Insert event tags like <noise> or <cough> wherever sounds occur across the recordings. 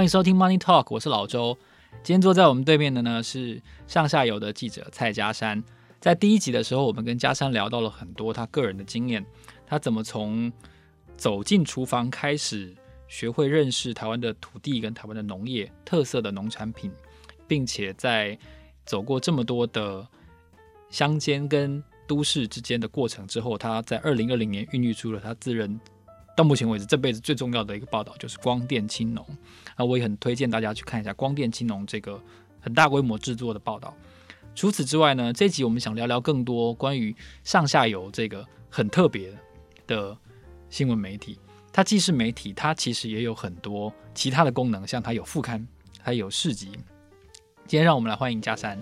欢迎收听 Money Talk，我是老周。今天坐在我们对面的呢是上下游的记者蔡家山。在第一集的时候，我们跟家山聊到了很多他个人的经验，他怎么从走进厨房开始，学会认识台湾的土地跟台湾的农业特色的农产品，并且在走过这么多的乡间跟都市之间的过程之后，他在二零二零年孕育出了他自认到目前为止这辈子最重要的一个报道，就是光电青农。那我也很推荐大家去看一下光电青农这个很大规模制作的报道。除此之外呢，这集我们想聊聊更多关于上下游这个很特别的新闻媒体。它既是媒体，它其实也有很多其他的功能，像它有副刊，还有市集。今天让我们来欢迎佳珊。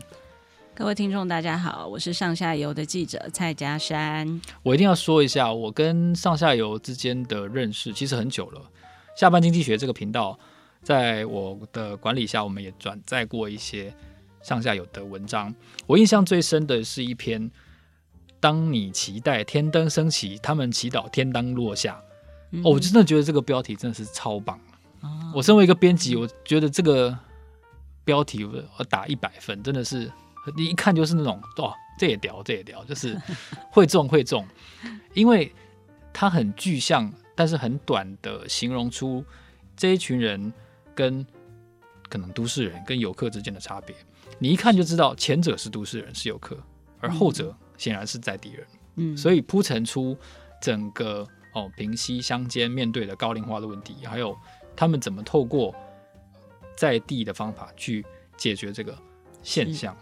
各位听众，大家好，我是上下游的记者蔡家山。我一定要说一下，我跟上下游之间的认识其实很久了。下班经济学这个频道，在我的管理下，我们也转载过一些。上下游的文章，我印象最深的是一篇。当你期待天灯升起，他们祈祷天灯落下。嗯、哦，我真的觉得这个标题真的是超棒。哦、我身为一个编辑，我觉得这个标题我打一百分，真的是你一看就是那种哦，这也屌，这也屌，就是会中会中，因为它很具象，但是很短的形容出这一群人跟可能都市人跟游客之间的差别。你一看就知道，前者是都市人，是游客，而后者显然是在地人。嗯，所以铺陈出整个哦，平息乡间面对的高龄化的问题，还有他们怎么透过在地的方法去解决这个现象。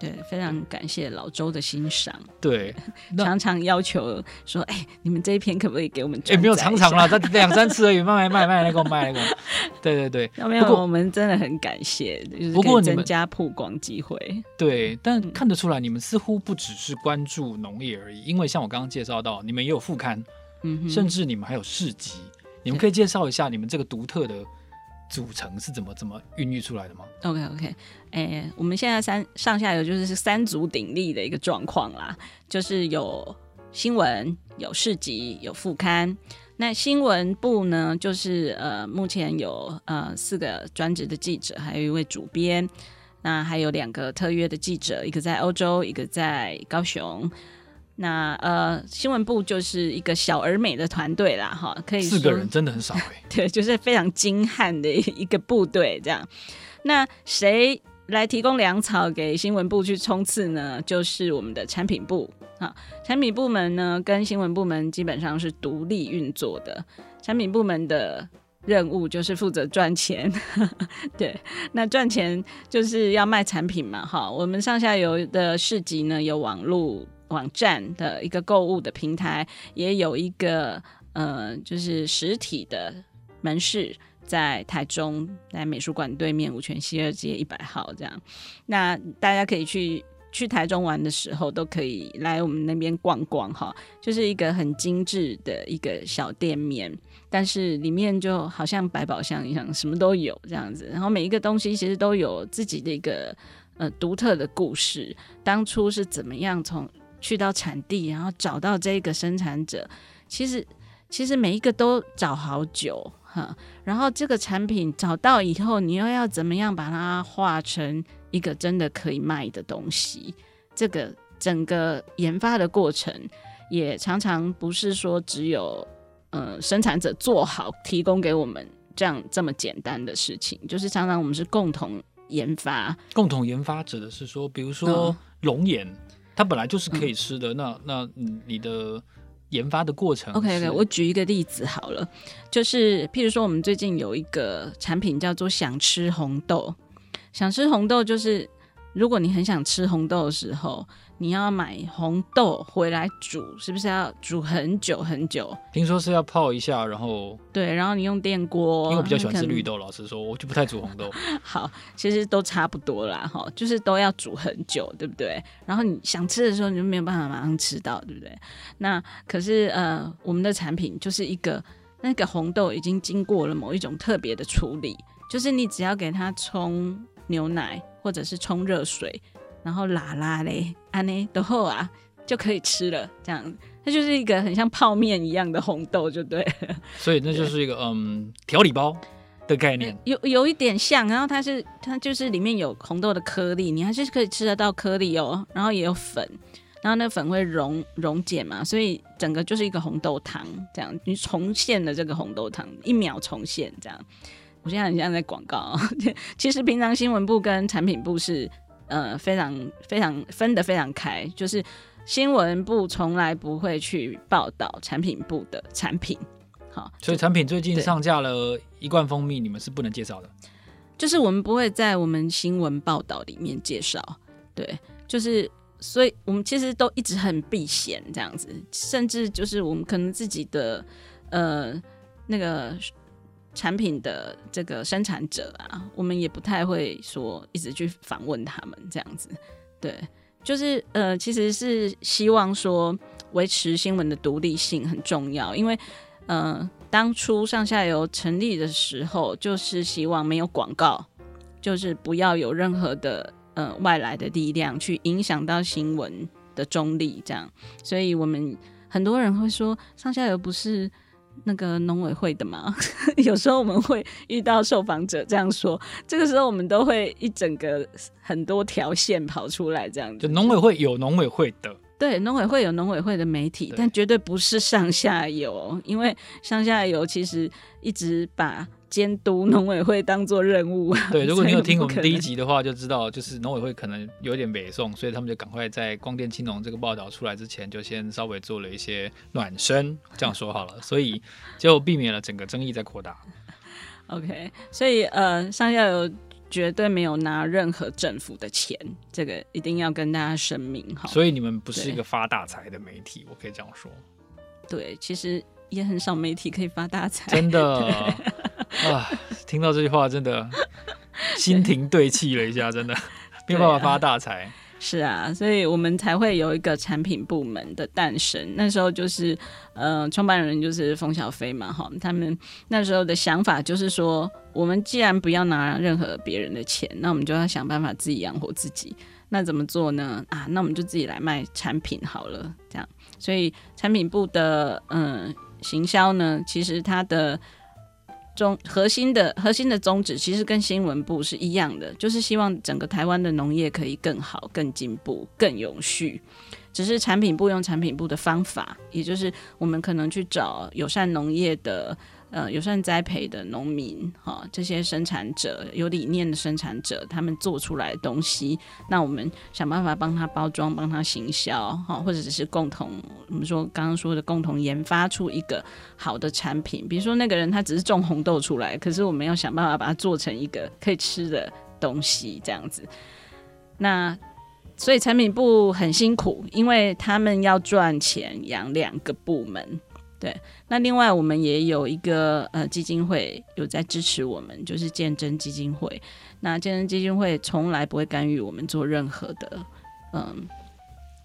对，非常感谢老周的欣赏。对，<laughs> 常常要求说：“哎、欸，你们这一篇可不可以给我们？”哎、欸，没有常常啦，这 <laughs> 两三次而已，卖卖卖卖那个卖那个。对对 <laughs> 对，有没有？我们真的很感谢，不过增加曝光机会。对，但看得出来，你们似乎不只是关注农业而已，因为像我刚刚介绍到，你们也有副刊，嗯，甚至你们还有市集。你们可以介绍一下你们这个独特的。组成是怎么怎么孕育出来的吗？OK OK，哎、我们现在三上下游就是是三足鼎立的一个状况啦，就是有新闻、有市集、有副刊。那新闻部呢，就是呃，目前有呃四个专职的记者，还有一位主编，那还有两个特约的记者，一个在欧洲，一个在高雄。那呃，新闻部就是一个小而美的团队啦，哈，可以四个人真的很少哎、欸，<laughs> 对，就是非常精悍的一个部队这样。那谁来提供粮草给新闻部去冲刺呢？就是我们的产品部啊，产品部门呢跟新闻部门基本上是独立运作的，产品部门的任务就是负责赚钱，<laughs> 对，那赚钱就是要卖产品嘛，哈，我们上下游的市集呢有网络。网站的一个购物的平台，也有一个呃，就是实体的门市，在台中，在美术馆对面五权西二街一百号这样。那大家可以去去台中玩的时候，都可以来我们那边逛逛哈，就是一个很精致的一个小店面，但是里面就好像百宝箱一样，什么都有这样子。然后每一个东西其实都有自己的一个呃独特的故事，当初是怎么样从去到产地，然后找到这个生产者，其实其实每一个都找好久哈。然后这个产品找到以后，你又要怎么样把它化成一个真的可以卖的东西？这个整个研发的过程，也常常不是说只有呃生产者做好提供给我们这样这么简单的事情，就是常常我们是共同研发。共同研发指的是说，比如说龙眼。嗯它本来就是可以吃的，嗯、那那你的研发的过程？OK OK，我举一个例子好了，就是譬如说，我们最近有一个产品叫做“想吃红豆”，想吃红豆就是如果你很想吃红豆的时候。你要买红豆回来煮，是不是要煮很久很久？听说是要泡一下，然后对，然后你用电锅。因为我比较喜欢吃绿豆，老实说，我就不太煮红豆。<laughs> 好，其实都差不多啦，哈，就是都要煮很久，对不对？然后你想吃的时候，你就没有办法马上吃到，对不对？那可是呃，我们的产品就是一个那个红豆已经经过了某一种特别的处理，就是你只要给它冲牛奶或者是冲热水。然后拉拉嘞，安呢都后啊就可以吃了，这样它就是一个很像泡面一样的红豆，就对了。所以那就是一个嗯调理包，的概念，有有一点像，然后它是它就是里面有红豆的颗粒，你还是可以吃得到颗粒哦，然后也有粉，然后那粉会溶溶解嘛，所以整个就是一个红豆汤这样，你重现了这个红豆汤，一秒重现这样。我现在很像在广告哦，<laughs> 其实平常新闻部跟产品部是呃非常非常分得非常开，就是新闻部从来不会去报道产品部的产品。好，所以产品最近上架了一罐蜂蜜，你们是不能介绍的。就是我们不会在我们新闻报道里面介绍，对，就是所以我们其实都一直很避嫌这样子，甚至就是我们可能自己的呃那个产品的这个生产者啊，我们也不太会说一直去访问他们这样子，对，就是呃其实是希望说维持新闻的独立性很重要，因为。呃，当初上下游成立的时候，就是希望没有广告，就是不要有任何的呃外来的力量去影响到新闻的中立，这样。所以我们很多人会说，上下游不是那个农委会的吗？<laughs> 有时候我们会遇到受访者这样说，这个时候我们都会一整个很多条线跑出来，这样子。就农委会有农委会的。对，农委会有农委会的媒体，但绝对不是上下游，因为上下游其实一直把监督农委会当做任务。<laughs> 对，如果你有听我们第一集的话，就知道就是农委会可能有点北宋，所以他们就赶快在光电青农这个报道出来之前，就先稍微做了一些暖身，这样说好了，所以就避免了整个争议在扩大。<laughs> OK，所以呃，上下游。绝对没有拿任何政府的钱，这个一定要跟大家声明哈。所以你们不是一个发大财的媒体，我可以这样说。对，其实也很少媒体可以发大财。真的 <laughs> <laughs> 啊，听到这句话真的心停对气了一下，真的没有办法发大财。是啊，所以我们才会有一个产品部门的诞生。那时候就是，呃，创办人就是冯小飞嘛，哈，他们那时候的想法就是说，我们既然不要拿任何别人的钱，那我们就要想办法自己养活自己。那怎么做呢？啊，那我们就自己来卖产品好了，这样。所以产品部的嗯、行销呢，其实它的。中核心的核心的宗旨其实跟新闻部是一样的，就是希望整个台湾的农业可以更好、更进步、更永续。只是产品部用产品部的方法，也就是我们可能去找友善农业的。呃，友善栽培的农民，哈、这些生产者有理念的生产者，他们做出来的东西，那我们想办法帮他包装，帮他行销，哈、或者只是共同，我们说刚刚说的共同研发出一个好的产品。比如说那个人他只是种红豆出来，可是我们要想办法把它做成一个可以吃的东西，这样子。那所以产品部很辛苦，因为他们要赚钱养两个部门。对，那另外我们也有一个呃基金会有在支持我们，就是健真基金会。那健真基金会从来不会干预我们做任何的嗯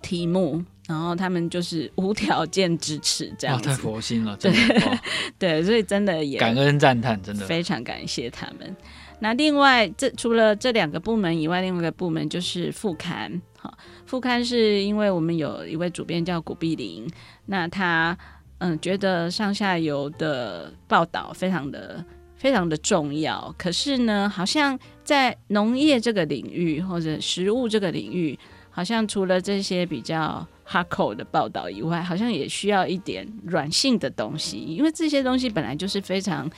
题目，然后他们就是无条件支持这样子。太佛心了，<laughs> 真的。对，所以真的也感恩赞叹，真的非常感谢他们。那另外这除了这两个部门以外，另外一个部门就是副刊。好，副刊是因为我们有一位主编叫古碧玲，那他。嗯，觉得上下游的报道非常的非常的重要。可是呢，好像在农业这个领域或者食物这个领域，好像除了这些比较 hardcore 的报道以外，好像也需要一点软性的东西，因为这些东西本来就是非常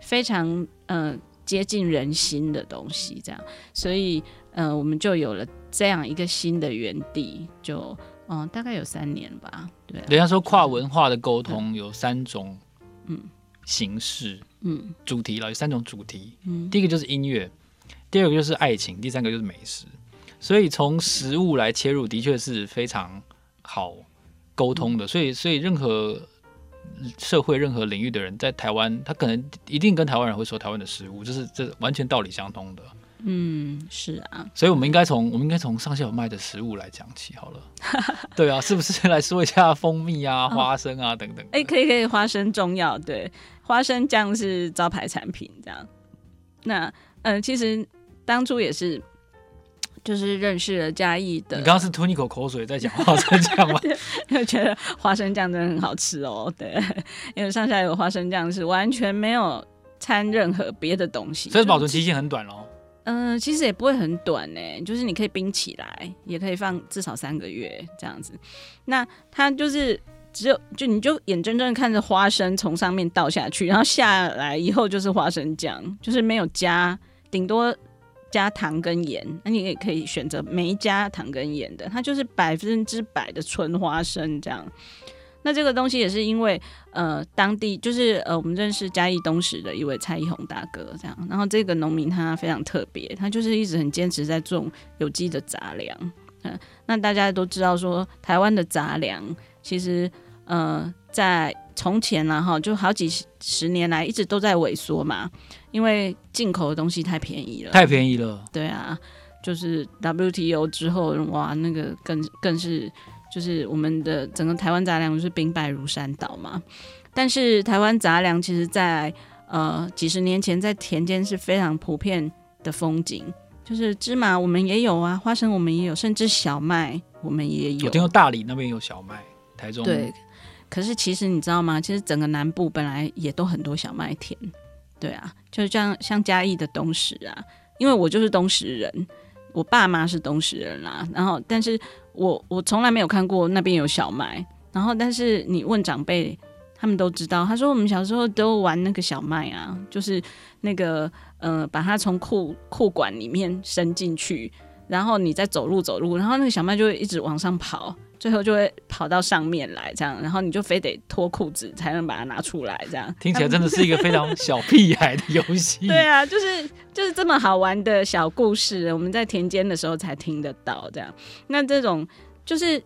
非常嗯、接近人心的东西，这样，所以嗯、我们就有了这样一个新的园地，就。嗯，大概有三年吧。对，人家说跨文化的沟通有三种，嗯，形式，嗯，主题了，有三种主题。嗯，第一个就是音乐，第二个就是爱情，第三个就是美食。所以从食物来切入，的确是非常好沟通的。所以，所以任何社会、任何领域的人，在台湾，他可能一定跟台湾人会说台湾的食物，就是这完全道理相通的。嗯，是啊，所以我们应该从我们应该从上下有卖的食物来讲起好了。<laughs> 对啊，是不是来说一下蜂蜜啊、<laughs> 花生啊、哦、等等？哎、欸，可以可以，花生重要，对，花生酱是招牌产品，这样。那嗯、呃，其实当初也是，就是认识了嘉义的。你刚刚是吞一口口水在讲花生酱吗？<laughs> 因为觉得花生酱真的很好吃哦，对，因为上下有花生酱是完全没有。掺任何别的东西，所以保存期限很短咯。嗯、其实也不会很短呢，就是你可以冰起来，也可以放至少三个月这样子。那它就是只有就你就眼睁睁看着花生从上面倒下去，然后下来以后就是花生酱，就是没有加，顶多加糖跟盐。那你也可以选择没加糖跟盐的，它就是百分之百的纯花生这样。那这个东西也是因为，呃，当地就是呃，我们认识嘉义东石的一位蔡一红大哥这样，然后这个农民他非常特别，他就是一直很坚持在种有机的杂粮，嗯，那大家都知道说，台湾的杂粮其实呃，在从前呢哈，就好几十年来一直都在萎缩嘛，因为进口的东西太便宜了，太便宜了，对啊，就是 WTO 之后哇，那个更更是。就是我们的整个台湾杂粮就是兵败如山倒嘛，但是台湾杂粮其实在呃几十年前在田间是非常普遍的风景，就是芝麻我们也有啊，花生我们也有，甚至小麦我们也有。我听说大理那边有小麦，台中对，可是其实你知道吗？其实整个南部本来也都很多小麦田，对啊，就是像像嘉义的东石啊，因为我就是东石人。我爸妈是东石人啦，然后但是我我从来没有看过那边有小麦，然后但是你问长辈，他们都知道，他说我们小时候都玩那个小麦啊，就是那个呃，把它从裤裤管里面伸进去，然后你再走路走路，然后那个小麦就会一直往上跑。最后就会跑到上面来，这样，然后你就非得脱裤子才能把它拿出来，这样。听起来真的是一个非常小屁孩的游戏。<laughs> 对啊，就是就是这么好玩的小故事，我们在田间的时候才听得到，这样。那这种就是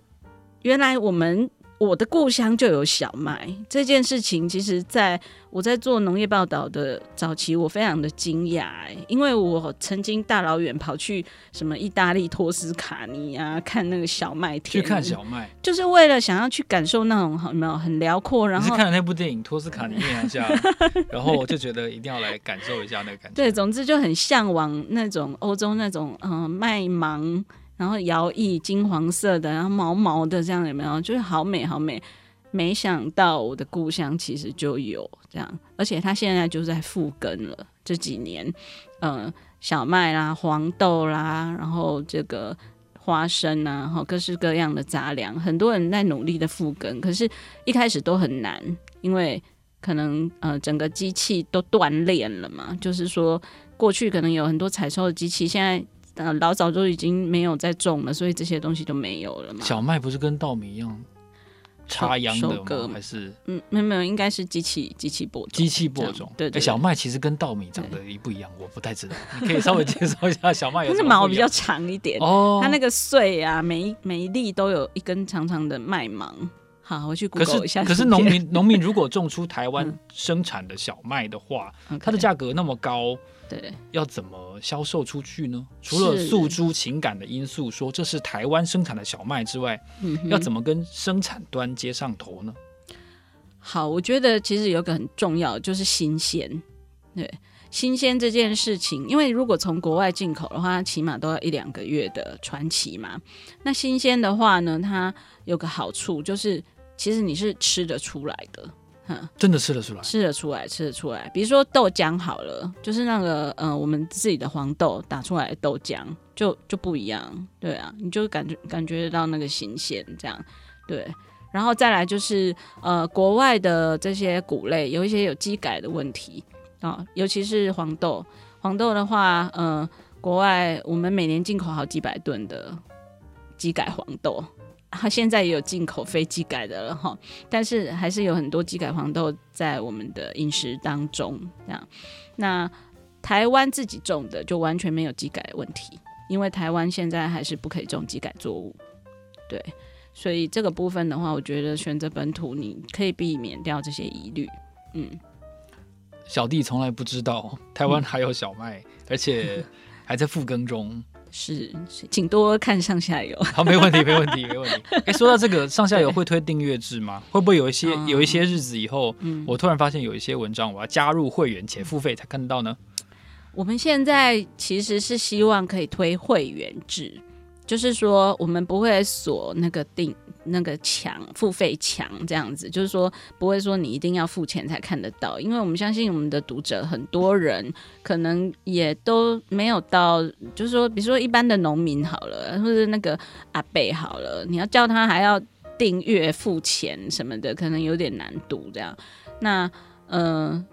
原来我们。我的故乡就有小麦这件事情，其实在我在做农业报道的早期，我非常的惊讶哎，因为我曾经大老远跑去什么意大利托斯卡尼啊，看那个小麦田，去看小麦，就是为了想要去感受那种很没有很辽阔。然后是看了那部电影《托斯卡尼面下》，<laughs> 然后我就觉得一定要来感受一下那个感觉。对，总之就很向往那种欧洲那种嗯麦芒。然后摇曳金黄色的，然后毛毛的，这样有没有？就是好美好美。没想到我的故乡其实就有这样，而且它现在就在复耕了。这几年，嗯、呃，小麦啦、黄豆啦，然后这个花生啊，然后各式各样的杂粮，很多人在努力的复耕。可是，一开始都很难，因为可能呃整个机器都锻炼了嘛。就是说，过去可能有很多采收的机器，现在。呃，老早就已经没有在种了，所以这些东西都没有了嘛。小麦不是跟稻米一样插秧的吗？还是嗯，没有没有，应该是机器机器播种。机器播种，对，对，对。欸，小麦其实跟稻米长得一不一样，我不太知道。你可以稍微介绍一下小麦。<laughs> 它是毛比较长一点哦，它那个穗啊，每一每一粒都有一根长长的麦芒。好，我去 Google 一下。可是可是农民农民如果种出台湾 <laughs> 生产的小麦的话，嗯，它的价格那么高。对，要怎么销售出去呢？除了诉诸情感的因素，说这是台湾生产的小麦之外，嗯，要怎么跟生产端接上头呢？好，我觉得其实有个很重要，就是新鲜。对，新鲜这件事情，因为如果从国外进口的话，起码都要一两个月的传奇嘛。那新鲜的话呢，它有个好处就是，其实你是吃得出来的。真的吃得出来，吃得出来，吃得出来。比如说豆浆好了，就是那个呃，我们自己的黄豆打出来的豆浆就就不一样，对啊，你就感觉感觉得到那个新鲜这样，对。然后再来就是呃，国外的这些谷类有一些有机改的问题啊、哦，尤其是黄豆，黄豆的话，呃，国外我们每年进口好几百吨的机改黄豆。它现在也有进口非机改的了哈，但是还是有很多机改黄豆在我们的饮食当中。这样，那台湾自己种的就完全没有机改问题，因为台湾现在还是不可以种机改作物。对，所以这个部分的话，我觉得选择本土你可以避免掉这些疑虑。嗯，小弟从来不知道台湾还有小麦，嗯，而且还在复耕中。是，请多看上下游。好，没问题，没问题，没问题。哎、欸，说到这个，上下游会推订阅制吗？会不会有一些有一些日子以后，嗯，我突然发现有一些文章我要加入会员且付费才看得到呢？我们现在其实是希望可以推会员制，就是说我们不会锁那个订那个墙付费墙这样子，就是说不会说你一定要付钱才看得到，因为我们相信我们的读者很多人可能也都没有到，就是说比如说一般的农民好了，或者那个阿贝好了，你要叫他还要订阅付钱什么的，可能有点难度这样。那嗯。呃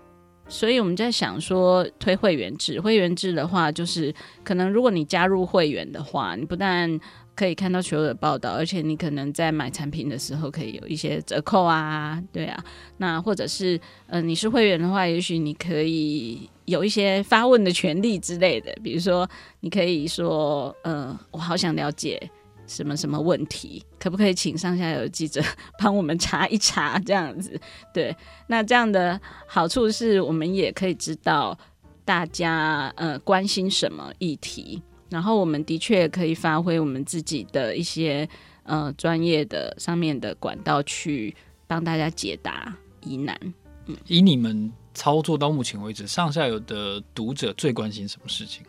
所以我们在想说，推会员制。会员制的话，就是可能如果你加入会员的话，你不但可以看到所有的报道，而且你可能在买产品的时候可以有一些折扣啊，对啊。那或者是呃，你是会员的话，也许你可以有一些发问的权利之类的，比如说你可以说，呃，我好想了解。什么什么问题？可不可以请上下游记者帮我们查一查？这样子，对，那这样的好处是我们也可以知道大家呃关心什么议题，然后我们的确可以发挥我们自己的一些呃专业的上面的管道去帮大家解答疑难。嗯，以你们操作到目前为止，上下游的读者最关心什么事情？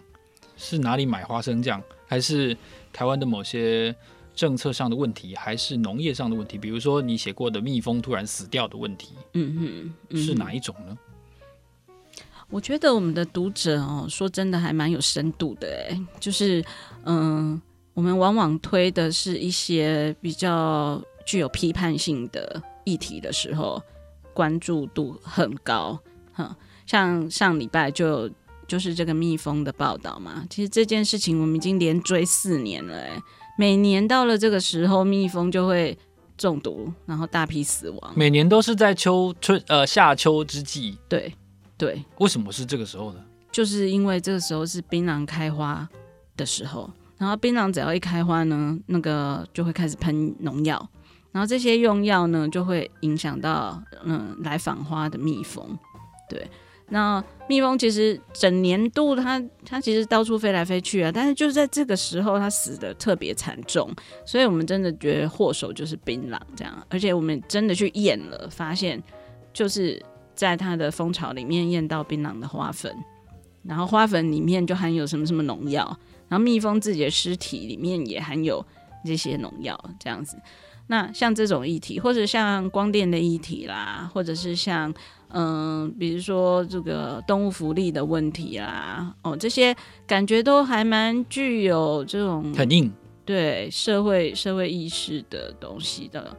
是哪里买花生酱，还是？台湾的某些政策上的问题，还是农业上的问题，比如说你写过的蜜蜂突然死掉的问题，嗯哼，嗯是哪一种呢？我觉得我们的读者哦，说真的还蛮有深度的，诶，就是嗯，我们往往推的是一些比较具有批判性的议题的时候，关注度很高，哼，像上礼拜就。就是这个蜜蜂的报道嘛，其实这件事情我们已经连追四年了，哎，每年到了这个时候，蜜蜂就会中毒，然后大批死亡。每年都是在秋春呃夏秋之际，对对。为什么是这个时候呢？就是因为这个时候是槟榔开花的时候，然后槟榔只要一开花呢，那个就会开始喷农药，然后这些用药呢就会影响到嗯来访花的蜜蜂，对。那蜜蜂其实整年度它它其实到处飞来飞去啊，但是就是在这个时候它死的特别惨重，所以我们真的觉得祸首就是槟榔这样，而且我们真的去验了，发现就是在它的蜂巢里面验到槟榔的花粉，然后花粉里面就含有什么什么农药，然后蜜蜂自己的尸体里面也含有这些农药这样子。那像这种议题，或者像光电的议题啦，或者是像。嗯，比如说这个动物福利的问题啦，哦，这些感觉都还蛮具有这种肯定对社会社会意识的东西的，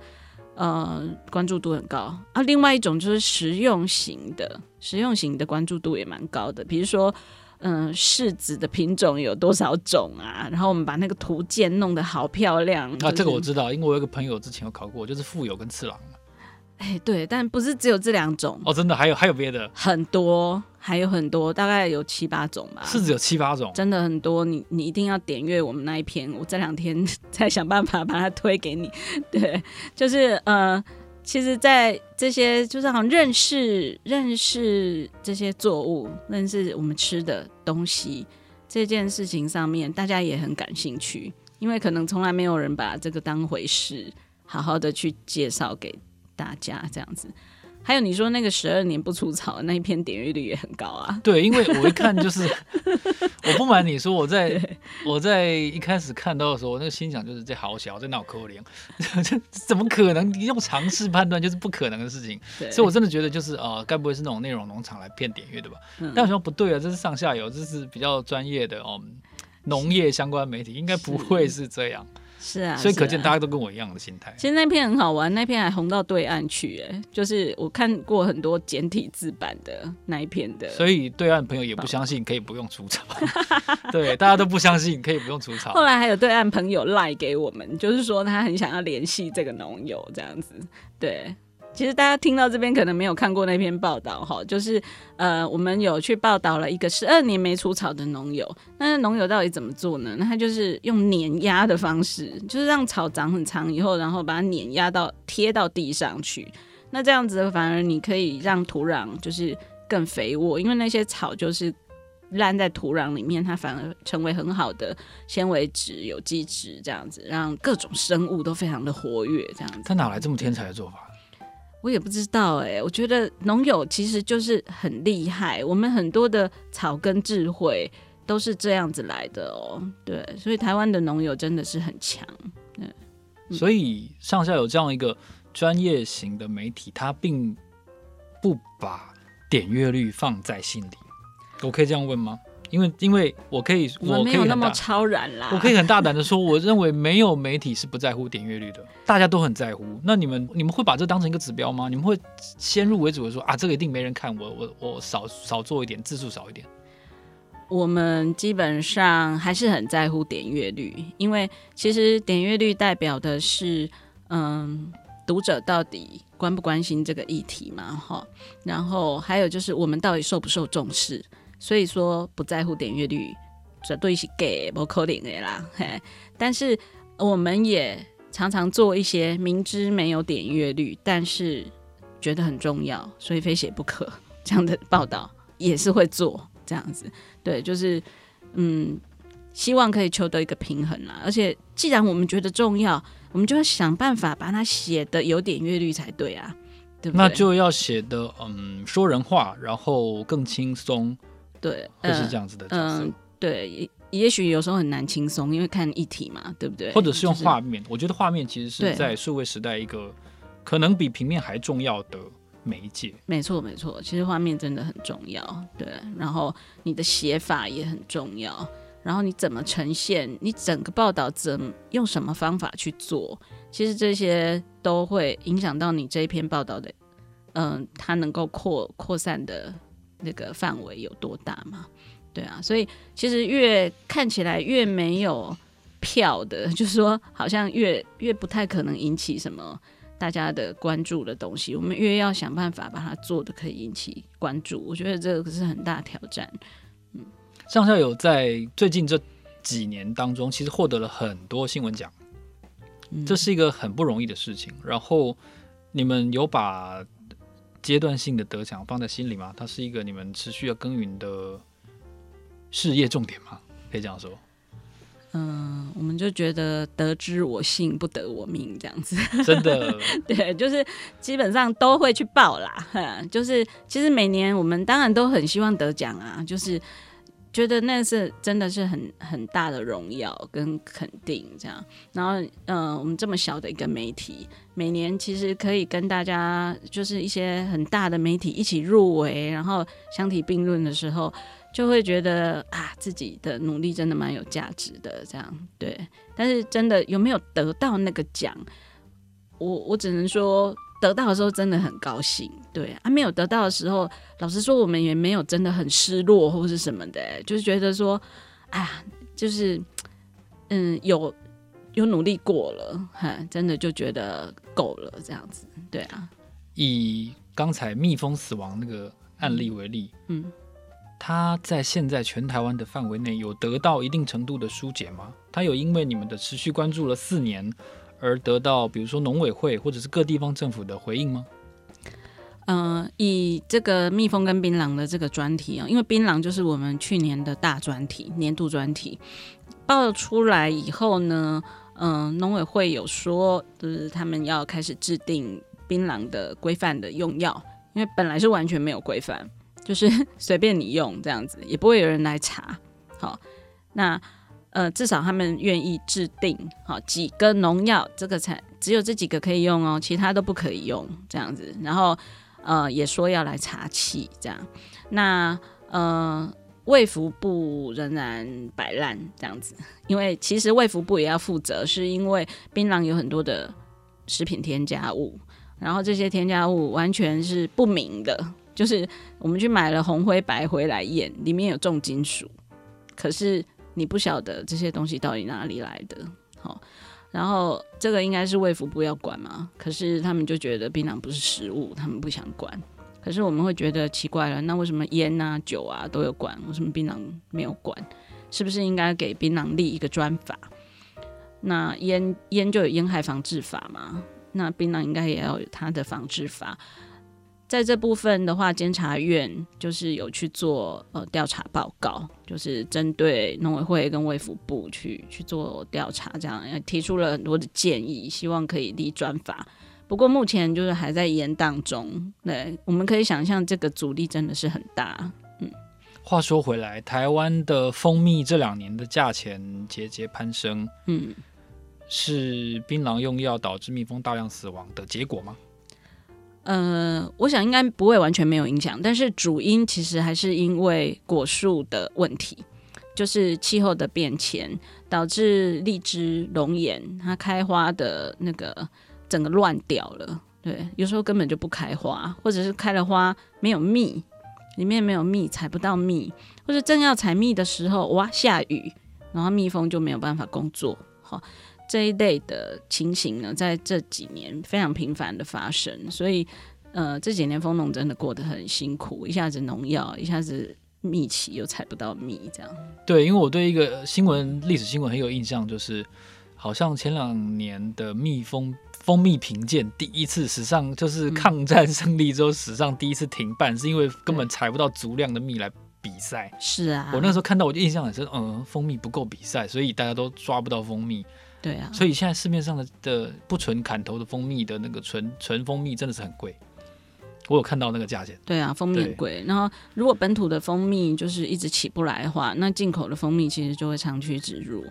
呃，关注度很高啊。另外一种就是实用型的，实用型的关注度也蛮高的。比如说，嗯，柿子的品种有多少种啊？然后我们把那个图鉴弄得好漂亮。啊，这个我知道，因为我有个朋友之前有考过，就是富有跟次郎。哎，对，但不是只有这两种哦，真的还有还有别的，很多，还有很多，大概有七八种吧。是只有七八种，真的很多。你你一定要点阅我们那一篇，我这两天 <laughs> 再想办法把它推给你。对，就是呃，其实，在这些就是好像认识认识这些作物，认识我们吃的东西这件事情上面，大家也很感兴趣，因为可能从来没有人把这个当回事，好好的去介绍给。大家这样子，还有你说那个十二年不除草那一篇点阅率也很高啊。对，因为我一看就是，<laughs> 我不瞒你说，我在我在一开始看到的时候，我那个心想就是这好小，这脑壳灵，这 <laughs> 怎么可能？你用常识判断就是不可能的事情。所以我真的觉得就是呃，该不会是那种内容农场来骗点阅的吧？嗯、但我说不对啊，这是上下游，这是比较专业的哦，农业相关媒体应该不会是这样。是啊，所以可见大家都跟我一样的心态。其实那篇很好玩，那篇还红到对岸去，哎，就是我看过很多简体字版的那一篇的。所以对岸朋友也不相信可以不用除草，<laughs> 对，大家都不相信可以不用除草。后来还有对岸朋友赖给我们，就是说他很想要联系这个农友这样子，对。其实大家听到这边可能没有看过那篇报道哈，就是呃，我们有去报道了一个十二年没除草的农友。那农友到底怎么做呢？那他就是用碾压的方式，就是让草长很长以后，然后把它碾压到贴到地上去。那这样子反而你可以让土壤就是更肥沃，因为那些草就是烂在土壤里面，它反而成为很好的纤维质、有机质，这样子让各种生物都非常的活跃。这样子，他哪来这么天才的做法？我也不知道哎、我觉得农友其实就是很厉害，我们很多的草根智慧都是这样子来的哦。对，所以台湾的农友真的是很强。所以上下有这样一个专业型的媒体，它并不把点阅率放在心里。我可以这样问吗？因为，因为我可以，我没有那么超然啦。我可以很大胆的说，我认为没有媒体是不在乎点阅率的，大家都很在乎。那你们，你们会把这当成一个指标吗？你们会先入为主的说啊，这个一定没人看，我我我少少做一点，字数少一点。我们基本上还是很在乎点阅率，因为其实点阅率代表的是，嗯，读者到底关不关心这个议题嘛，哈。然后还有就是我们到底受不受重视。所以说不在乎点阅率，绝对是给不可能的啦。嘿，但是我们也常常做一些明知没有点阅率，但是觉得很重要，所以非写不可这样的报道也是会做这样子。对，就是嗯，希望可以求得一个平衡啦。而且既然我们觉得重要，我们就要想办法把它写得有点阅率才对啊，对对？那就要写得嗯说人话，然后更轻松。对，会是这样子的嗯、呃，对，也也许有时候很难轻松，因为看一体嘛，对不对？或者是用画面，就是、我觉得画面其实是在数位时代一个可能比平面还重要的媒介。没错，没错，其实画面真的很重要。对，然后你的写法也很重要，然后你怎么呈现，你整个报道怎用什么方法去做，其实这些都会影响到你这一篇报道的，嗯、呃，它能够扩扩散的。那个范围有多大嘛？对啊，所以其实越看起来越没有票的，<laughs> 就是说好像越越不太可能引起什么大家的关注的东西，我们越要想办法把它做的可以引起关注。我觉得这个是很大挑战。嗯，上校有在最近这几年当中，其实获得了很多新闻奖，嗯，这是一个很不容易的事情。然后你们有把阶段性的得奖放在心里吗？它是一个你们持续要耕耘的事业重点吗？可以这样说。嗯，我们就觉得得之我幸，不得我命这样子。真的，<laughs> 对，就是基本上都会去报啦。就是其实每年我们当然都很希望得奖啊，就是。觉得那是真的是很很大的荣耀跟肯定，这样。然后，嗯、我们这么小的一个媒体，每年其实可以跟大家就是一些很大的媒体一起入围，然后相提并论的时候，就会觉得啊，自己的努力真的蛮有价值的，这样。对，但是真的有没有得到那个奖，我我只能说。得到的时候真的很高兴，对啊，没有得到的时候，老实说，我们也没有真的很失落或是什么的，就是觉得说，哎呀，就是，嗯，有有努力过了，哈，真的就觉得够了，这样子，对啊。以刚才蜜蜂死亡那个案例为例，嗯，他在现在全台湾的范围内有得到一定程度的疏解吗？他有因为你们的持续关注了四年，而得到，比如说农委会或者是各地方政府的回应吗？嗯、以这个蜜蜂跟槟榔的这个专题啊，因为槟榔就是我们去年的大专题，年度专题报出来以后呢，嗯、农委会有说，就是他们要开始制定槟榔的规范的用药，因为本来是完全没有规范，就是 <laughs> 随便你用这样子，也不会有人来查。好，那。呃，至少他们愿意制定好几个农药，这个才只有这几个可以用哦，其他都不可以用这样子。然后呃，也说要来查气这样。那呃，卫福部仍然摆烂这样子，因为其实卫福部也要负责，是因为槟榔有很多的食品添加物，然后这些添加物完全是不明的，就是我们去买了红灰白灰来验，里面有重金属，可是。你不晓得这些东西到底哪里来的，好，然后这个应该是卫福部要管嘛，可是他们就觉得槟榔不是食物，他们不想管。可是我们会觉得奇怪了，那为什么烟啊、酒啊都有管，为什么槟榔没有管？是不是应该给槟榔立一个专法？那烟烟就有烟害防治法嘛，那槟榔应该也要有它的防治法。在这部分的话，监察院就是有去做呃调查报告，就是针对农委会跟卫福部去去做调查，这样提出了很多的建议，希望可以立专法。不过目前就是还在延宕中，对，我们可以想象这个阻力真的是很大。嗯，话说回来，台湾的蜂蜜这两年的价钱节节攀升，嗯，是槟榔用药导致蜜蜂大量死亡的结果吗？呃，我想应该不会完全没有影响，但是主因其实还是因为果树的问题，就是气候的变迁导致荔枝龙眼它开花的那个整个乱掉了。对，有时候根本就不开花，或者是开了花没有蜜，里面没有蜜，采不到蜜，或者正要采蜜的时候，哇，下雨，然后蜜蜂就没有办法工作。好，这一类的情形呢，在这几年非常频繁的发生，所以呃，这几年蜂农真的过得很辛苦，一下子农药，一下子蜜期又采不到蜜，这样。对，因为我对一个新闻历史新闻很有印象，就是好像前两年的蜜蜂。蜂蜜评鉴第一次史上就是抗战胜利之后史上第一次停办，嗯、是因为根本采不到足量的蜜来比赛。是啊，我那时候看到我就印象很深，嗯，蜂蜜不够比赛，所以大家都抓不到蜂蜜。对啊，所以现在市面上的的不纯砍头的蜂蜜的那个纯纯蜂蜜真的是很贵，我有看到那个价钱。对啊，蜂蜜很贵。然后如果本土的蜂蜜就是一直起不来的话，那进口的蜂蜜其实就会长驱直入。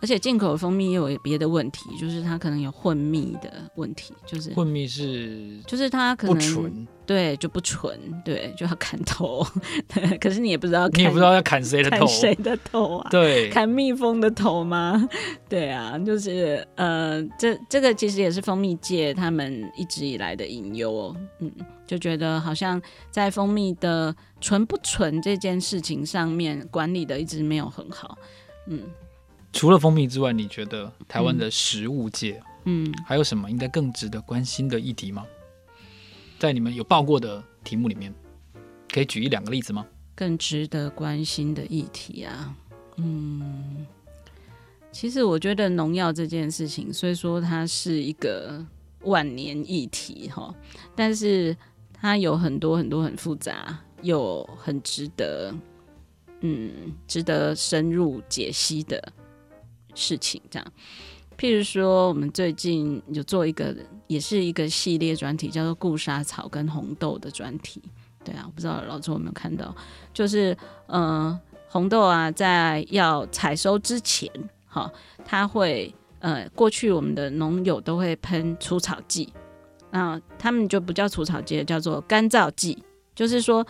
而且进口的蜂蜜也有别的问题，就是它可能有混蜜的问题，就是混蜜是，就是它可能不纯，对，就不纯，对，就要砍头，<laughs> 可是你也不知道，你也不知道要砍谁的头，谁的头啊？对，砍蜜蜂的头吗？<laughs> 对啊，就是呃，这这个其实也是蜂蜜界他们一直以来的隐忧哦，嗯，就觉得好像在蜂蜜的纯不纯这件事情上面管理的一直没有很好，嗯。除了蜂蜜之外，你觉得台湾的食物界，嗯，还有什么应该更值得关心的议题吗？在你们有报过的题目里面，可以举一两个例子吗？更值得关心的议题啊，嗯，其实我觉得农药这件事情，虽说它是一个万年议题哈，但是它有很多很多很复杂又很值得，嗯，值得深入解析的。事情这样，譬如说，我们最近有做一个，也是一个系列专题，叫做“固沙草跟红豆”的专题。对啊，我不知道老周有没有看到，就是呃，红豆啊，在要采收之前，哈，它会呃，过去我们的农友都会喷除草剂，那他们就不叫除草剂，叫做干燥剂，就是说，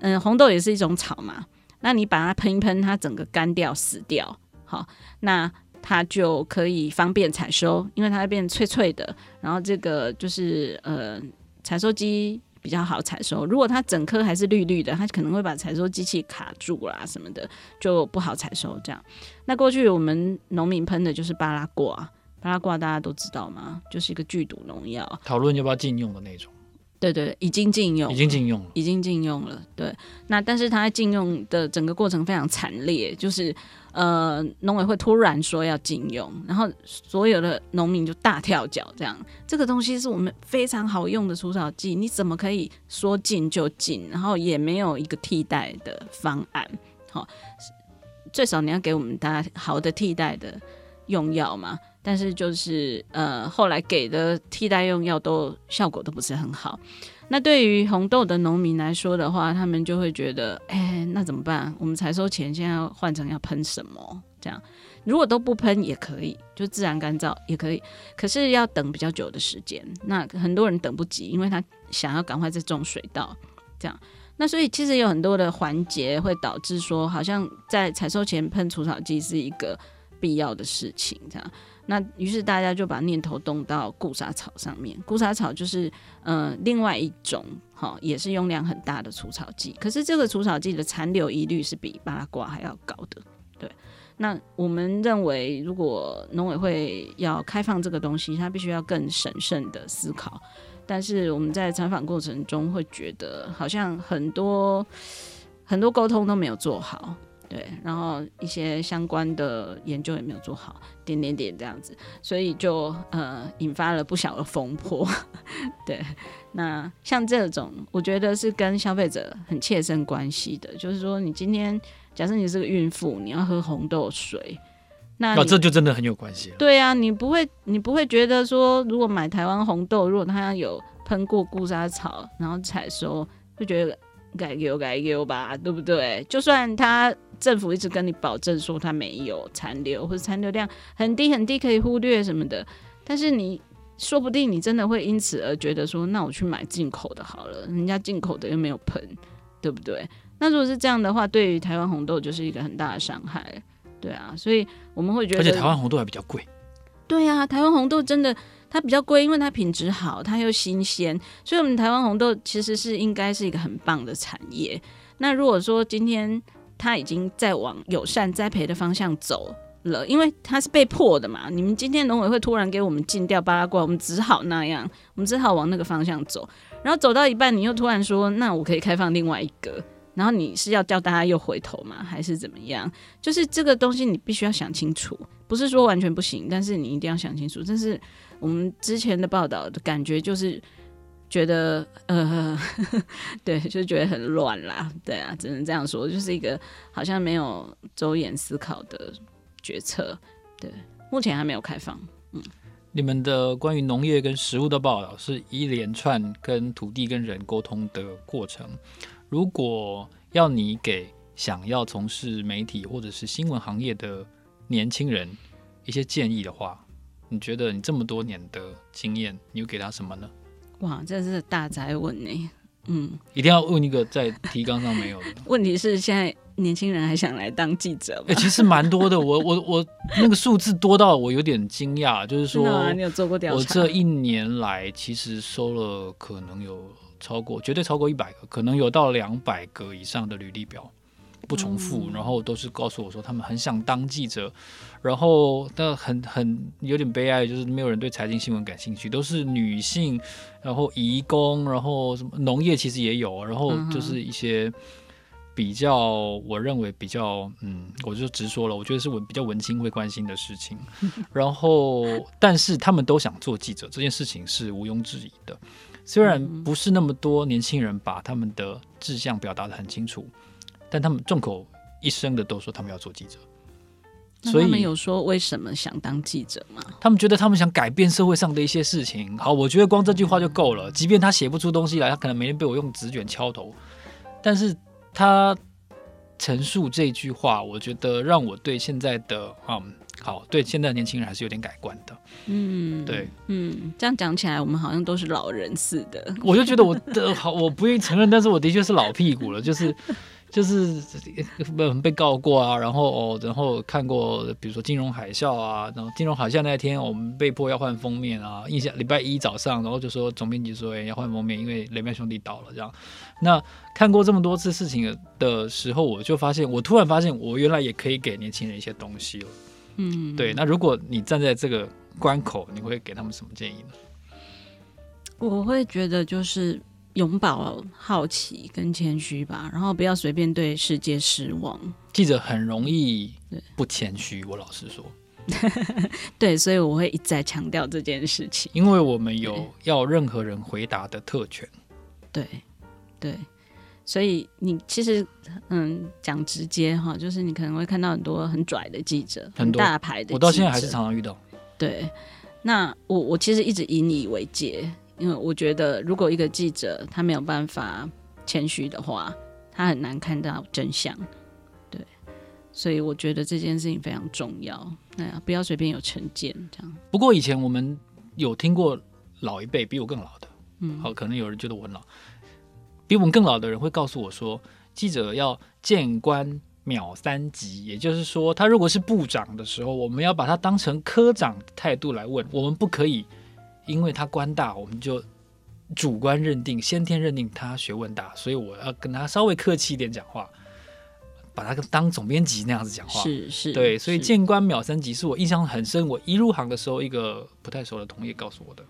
嗯、红豆也是一种草嘛，那你把它喷一喷，它整个干掉死掉，好，那。它就可以方便采收，因为它会变脆脆的。然后这个就是呃，采收机比较好采收。如果它整颗还是绿绿的，它可能会把采收机器卡住啦什么的，就不好采收。这样，那过去我们农民喷的就是巴拉挂，巴拉挂大家都知道吗？就是一个剧毒农药，讨论要不要禁用的那种。对对，已经禁用，已经禁用了，已经禁用了。对，那但是它禁用的整个过程非常惨烈，就是呃，农委会突然说要禁用，然后所有的农民就大跳脚，这样这个东西是我们非常好用的除草剂，你怎么可以说禁就禁？然后也没有一个替代的方案，好，最少你要给我们大家好的替代的用药嘛。但是就是呃，后来给的替代用药都效果都不是很好。那对于红豆的农民来说的话，他们就会觉得，哎，那怎么办？我们采收前现在要换成要喷什么？这样如果都不喷也可以，就自然干燥也可以。可是要等比较久的时间，那很多人等不及，因为他想要赶快再种水稻。这样，那所以其实有很多的环节会导致说，好像在采收前喷除草剂是一个必要的事情，这样。那于是大家就把念头动到固沙草上面，固沙草就是呃另外一种哈，也是用量很大的除草剂，可是这个除草剂的残留疑虑是比巴拉挂还要高的。对，那我们认为如果农委会要开放这个东西，它必须要更审慎的思考。但是我们在采访过程中会觉得，好像很多很多沟通都没有做好。对，然后一些相关的研究也没有做好，点点点这样子，所以就呃引发了不小的风波。<laughs> 对，那像这种，我觉得是跟消费者很切身关系的，就是说，你今天假设你是个孕妇，你要喝红豆水，那、哦、这就真的很有关系了。对啊，你不会，你不会觉得说，如果买台湾红豆，如果它有喷过固沙草，然后采收，会觉得。改油改油吧，对不对？就算它政府一直跟你保证说它没有残留，或者残留量很低很低，可以忽略什么的。但是你说不定你真的会因此而觉得说，那我去买进口的好了，人家进口的又没有喷，对不对？那如果是这样的话，对于台湾红豆就是一个很大的伤害，对啊。所以我们会觉得，而且台湾红豆还比较贵。对啊，台湾红豆真的它比较贵，因为它品质好，它又新鲜，所以我们台湾红豆其实是应该是一个很棒的产业。那如果说今天他已经在往友善栽培的方向走了，因为他是被迫的嘛，你们今天农委会突然给我们禁掉巴拉瓜，我们只好那样，我们只好往那个方向走。然后走到一半，你又突然说，那我可以开放另外一个，然后你是要叫大家又回头吗？还是怎么样？就是这个东西你必须要想清楚，不是说完全不行，但是你一定要想清楚。这是我们之前的报道的感觉，就是。觉得呃，<laughs> 对，就觉得很乱啦，对啊，只能这样说，就是一个好像没有周延思考的决策，对，目前还没有开放。嗯，你们的关于农业跟食物的报道是一连串跟土地跟人沟通的过程。如果要你给想要从事媒体或者是新闻行业的年轻人一些建议的话，你觉得你这么多年的经验，你又给他什么呢？哇，这是大宅问呢。嗯，一定要问一个在提纲上没有的。问题是现在年轻人还想来当记者吗？欸，其实蛮多的。我我我那个数字多到我有点惊讶，就是说，啊，你有做过调查？我这一年来其实收了可能有超过，绝对超过一百个，可能有到两百个以上的履历表。不重复，然后都是告诉我说他们很想当记者，然后但很很有点悲哀，就是没有人对财经新闻感兴趣，都是女性，然后移工，然后什么农业其实也有，然后就是一些比较我认为比较嗯，我就直说了，我觉得是文比较文青会关心的事情，<laughs> 然后但是他们都想做记者，这件事情是毋庸置疑的，虽然不是那么多年轻人把他们的志向表达的很清楚。但他们众口一声的都说他们要做记者，所以他们有说为什么想当记者吗？他们觉得他们想改变社会上的一些事情。好，我觉得光这句话就够了。即便他写不出东西来，他可能每天被我用纸卷敲头，但是他陈述这句话，我觉得让我对现在的嗯，好，对现在的年轻人还是有点改观的。嗯，对，嗯，这样讲起来，我们好像都是老人似的。我就觉得我的好，我不愿意承认，但是我的确是老屁股了，就是。就是被被告过啊，然后哦，然后看过，比如说金融海啸啊，然后金融海啸那天，我们被迫要换封面啊。印象礼拜一早上，然后就说总编辑说，哎，要换封面，因为雷曼兄弟倒了这样。那看过这么多次事情的时候，我就发现，我突然发现，我原来也可以给年轻人一些东西了。嗯，对。那如果你站在这个关口，你会给他们什么建议呢？我会觉得就是。永葆好奇跟谦虚吧，然后不要随便对世界失望。记者很容易不谦虚，我老实说。对，<laughs> 所以我会一再强调这件事情。因为我们有要任何人回答的特权。对，对，所以你其实嗯讲直接哈，就是你可能会看到很多很拽的记者，很大牌的记者。我到现在还是常常遇到。对，那我我其实一直引以你为戒。因为我觉得，如果一个记者他没有办法谦虚的话，他很难看到真相。对，所以我觉得这件事情非常重要。哎呀，不要随便有成见这样。不过以前我们有听过老一辈比我更老的，嗯，好，可能有人觉得我很老，比我们更老的人会告诉我说，记者要见官秒三级，也就是说，他如果是部长的时候，我们要把他当成科长的态度来问，我们不可以。因为他官大，我们就主观认定、先天认定他学问大，所以我要跟他稍微客气一点讲话，把他当总编辑那样子讲话。是是，对，所以见官秒三级是我印象很深。我一入行的时候，一个不太熟的同业告诉我的。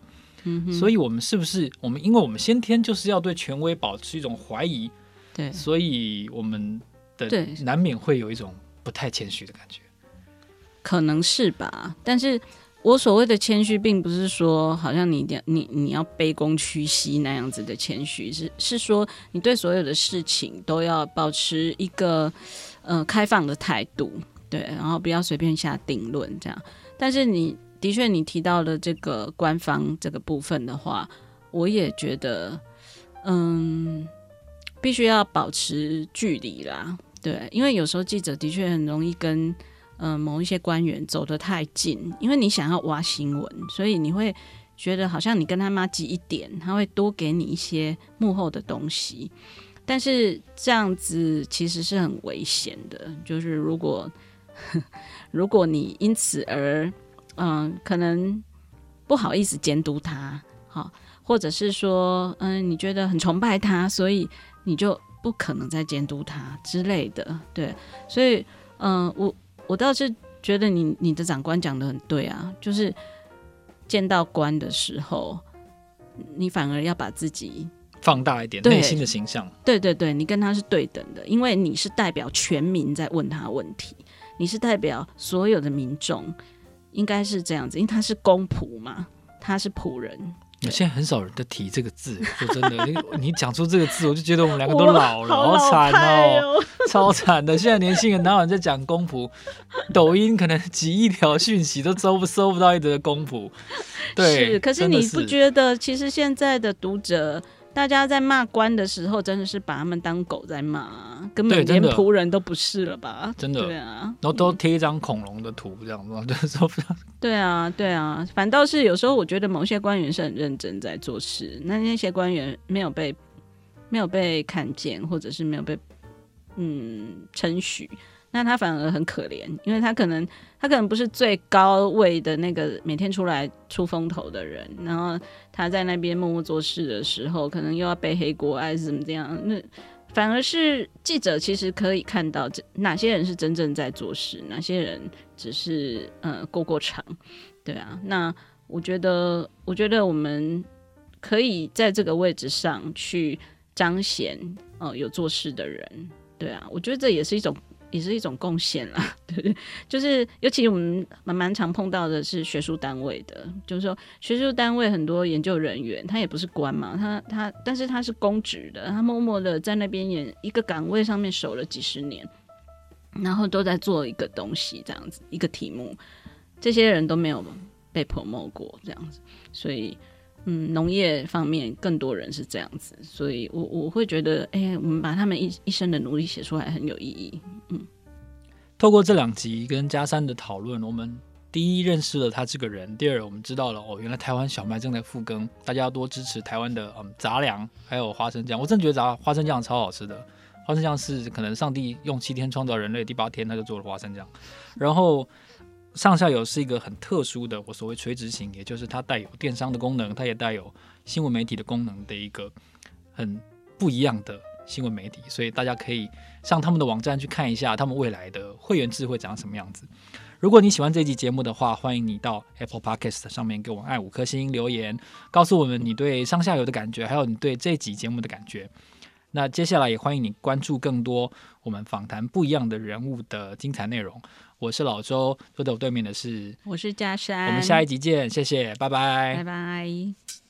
嗯哼，所以我们是不是我们？因为我们先天就是要对权威保持一种怀疑，对，所以我们的难免会有一种不太谦虚的感觉。可能是吧，但是。我所谓的谦虚，并不是说好像你一定要你你要卑躬屈膝那样子的谦虚，是是说你对所有的事情都要保持一个呃开放的态度，对，然后不要随便下定论这样。但是你的确你提到了这个官方这个部分的话，我也觉得嗯，必须要保持距离啦。对，因为有时候记者的确很容易跟呃某一些官员走得太近，因为你想要挖新闻，所以你会觉得好像你跟他妈挤一点，他会多给你一些幕后的东西。但是这样子其实是很危险的，就是如果 <laughs> 如果你因此而嗯可能不好意思监督他，好。或者是说，嗯，你觉得很崇拜他，所以你就不可能再监督他之类的，对。所以，嗯，我我倒是觉得你你的长官讲的很对啊，就是见到官的时候，你反而要把自己放大一点，内心的形象。对对对，你跟他是对等的，因为你是代表全民在问他问题，你是代表所有的民众，应该是这样子，因为他是公仆嘛，他是仆人。现在很少人在提这个字，<laughs> 说真的，你你讲出这个字，我就觉得我们两个都老了，好惨哦，<laughs> 超惨的。现在年轻人哪有人在讲公仆？抖音可能几亿条讯息都搜不搜不到一则公仆。对，是，可是你不觉得其实现在的读者？大家在骂官的时候，真的是把他们当狗在骂，根本连仆人都不是了吧？真的，对啊，然后都贴一张恐龙的图，这样子，嗯、<laughs> 就是说，对啊，对啊，反倒是有时候我觉得某些官员是很认真在做事，那那些官员没有被没有被看见，或者是没有被嗯称许。那他反而很可怜，因为他可能他可能不是最高位的那个每天出来出风头的人，然后他在那边默默做事的时候，可能又要背黑锅还是怎么这样？那反而是记者其实可以看到这哪些人是真正在做事，哪些人只是呃过过场，对啊。那我觉得，我觉得我们可以在这个位置上去彰显呃有做事的人，对啊。我觉得这也是一种。也是一种贡献啦，对 <laughs> 对，就是尤其我们蛮蛮常碰到的是学术单位的，就是说学术单位很多研究人员，他也不是官嘛，他他但是他是公职的，他默默的在那边也一个岗位上面守了几十年，然后都在做一个东西这样子，一个题目，这些人都没有被 promote 过这样子，所以。嗯，农业方面更多人是这样子，所以我我会觉得，哎、我们把他们一一生的努力写出来很有意义。嗯，透过这两集跟加三的讨论，我们第一认识了他这个人，第二我们知道了哦，原来台湾小麦正在复耕，大家要多支持台湾的嗯杂粮，还有花生酱。我真的觉得杂花生酱超好吃的，花生酱是可能上帝用七天创造人类，第八天他就做了花生酱，然后。上下游是一个很特殊的，我所谓垂直型，也就是它带有电商的功能，它也带有新闻媒体的功能的一个很不一样的新闻媒体，所以大家可以上他们的网站去看一下他们未来的会员制会长什么样子。如果你喜欢这期节目的话，欢迎你到 Apple Podcast 上面给我们按五颗星留言，告诉我们你对上下游的感觉，还有你对这集节目的感觉。那接下来也欢迎你关注更多我们访谈不一样的人物的精彩内容。我是老周，坐在我对面的是我是嘉山，我们下一集见，谢谢，拜拜，拜拜。